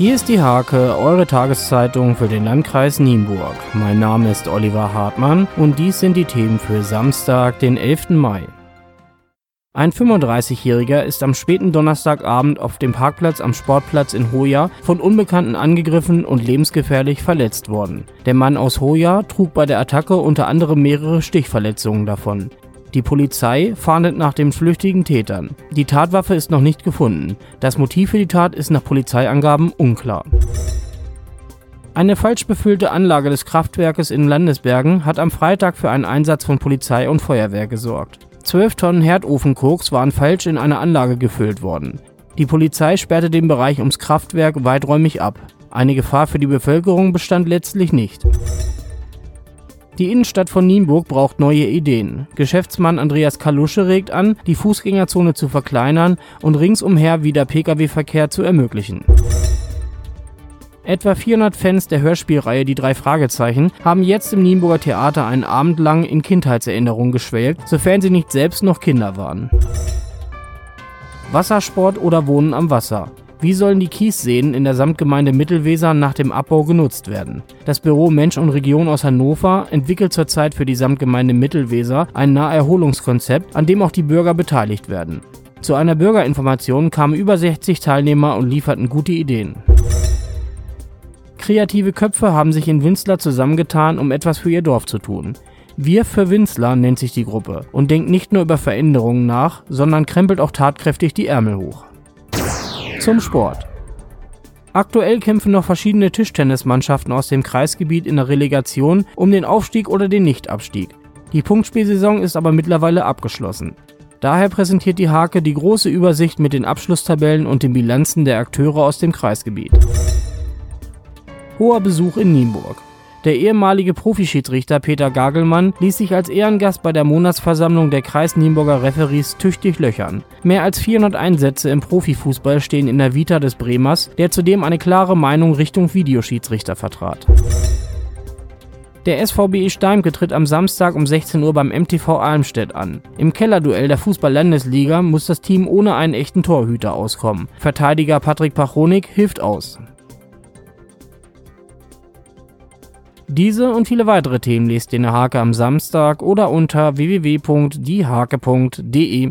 Hier ist die Hake, eure Tageszeitung für den Landkreis Nienburg. Mein Name ist Oliver Hartmann und dies sind die Themen für Samstag, den 11. Mai. Ein 35-Jähriger ist am späten Donnerstagabend auf dem Parkplatz am Sportplatz in Hoya von Unbekannten angegriffen und lebensgefährlich verletzt worden. Der Mann aus Hoya trug bei der Attacke unter anderem mehrere Stichverletzungen davon. Die Polizei fahndet nach den flüchtigen Tätern. Die Tatwaffe ist noch nicht gefunden. Das Motiv für die Tat ist nach Polizeiangaben unklar. Eine falsch befüllte Anlage des Kraftwerkes in Landesbergen hat am Freitag für einen Einsatz von Polizei und Feuerwehr gesorgt. Zwölf Tonnen Herdofenkoks waren falsch in eine Anlage gefüllt worden. Die Polizei sperrte den Bereich ums Kraftwerk weiträumig ab. Eine Gefahr für die Bevölkerung bestand letztlich nicht. Die Innenstadt von Nienburg braucht neue Ideen. Geschäftsmann Andreas Kalusche regt an, die Fußgängerzone zu verkleinern und ringsumher wieder Pkw-Verkehr zu ermöglichen. Etwa 400 Fans der Hörspielreihe Die drei Fragezeichen haben jetzt im Nienburger Theater einen Abend lang in Kindheitserinnerungen geschwelgt, sofern sie nicht selbst noch Kinder waren. Wassersport oder Wohnen am Wasser. Wie sollen die Kiesseen in der Samtgemeinde Mittelweser nach dem Abbau genutzt werden? Das Büro Mensch und Region aus Hannover entwickelt zurzeit für die Samtgemeinde Mittelweser ein Naherholungskonzept, an dem auch die Bürger beteiligt werden. Zu einer Bürgerinformation kamen über 60 Teilnehmer und lieferten gute Ideen. Kreative Köpfe haben sich in Winzler zusammengetan, um etwas für ihr Dorf zu tun. Wir für Winzler nennt sich die Gruppe und denkt nicht nur über Veränderungen nach, sondern krempelt auch tatkräftig die Ärmel hoch. Zum Sport. Aktuell kämpfen noch verschiedene Tischtennismannschaften aus dem Kreisgebiet in der Relegation um den Aufstieg oder den Nichtabstieg. Die Punktspielsaison ist aber mittlerweile abgeschlossen. Daher präsentiert die Hake die große Übersicht mit den Abschlusstabellen und den Bilanzen der Akteure aus dem Kreisgebiet. Hoher Besuch in Nienburg. Der ehemalige Profischiedsrichter Peter Gagelmann ließ sich als Ehrengast bei der Monatsversammlung der Kreis Nienburger Referees tüchtig löchern. Mehr als 400 Einsätze im Profifußball stehen in der Vita des Bremers, der zudem eine klare Meinung Richtung Videoschiedsrichter vertrat. Der SVBE Steimke tritt am Samstag um 16 Uhr beim MTV Almstedt an. Im Kellerduell der Fußball-Landesliga muss das Team ohne einen echten Torhüter auskommen. Verteidiger Patrick Pachonik hilft aus. Diese und viele weitere Themen lest ihr in der Hake am Samstag oder unter www.diehake.de.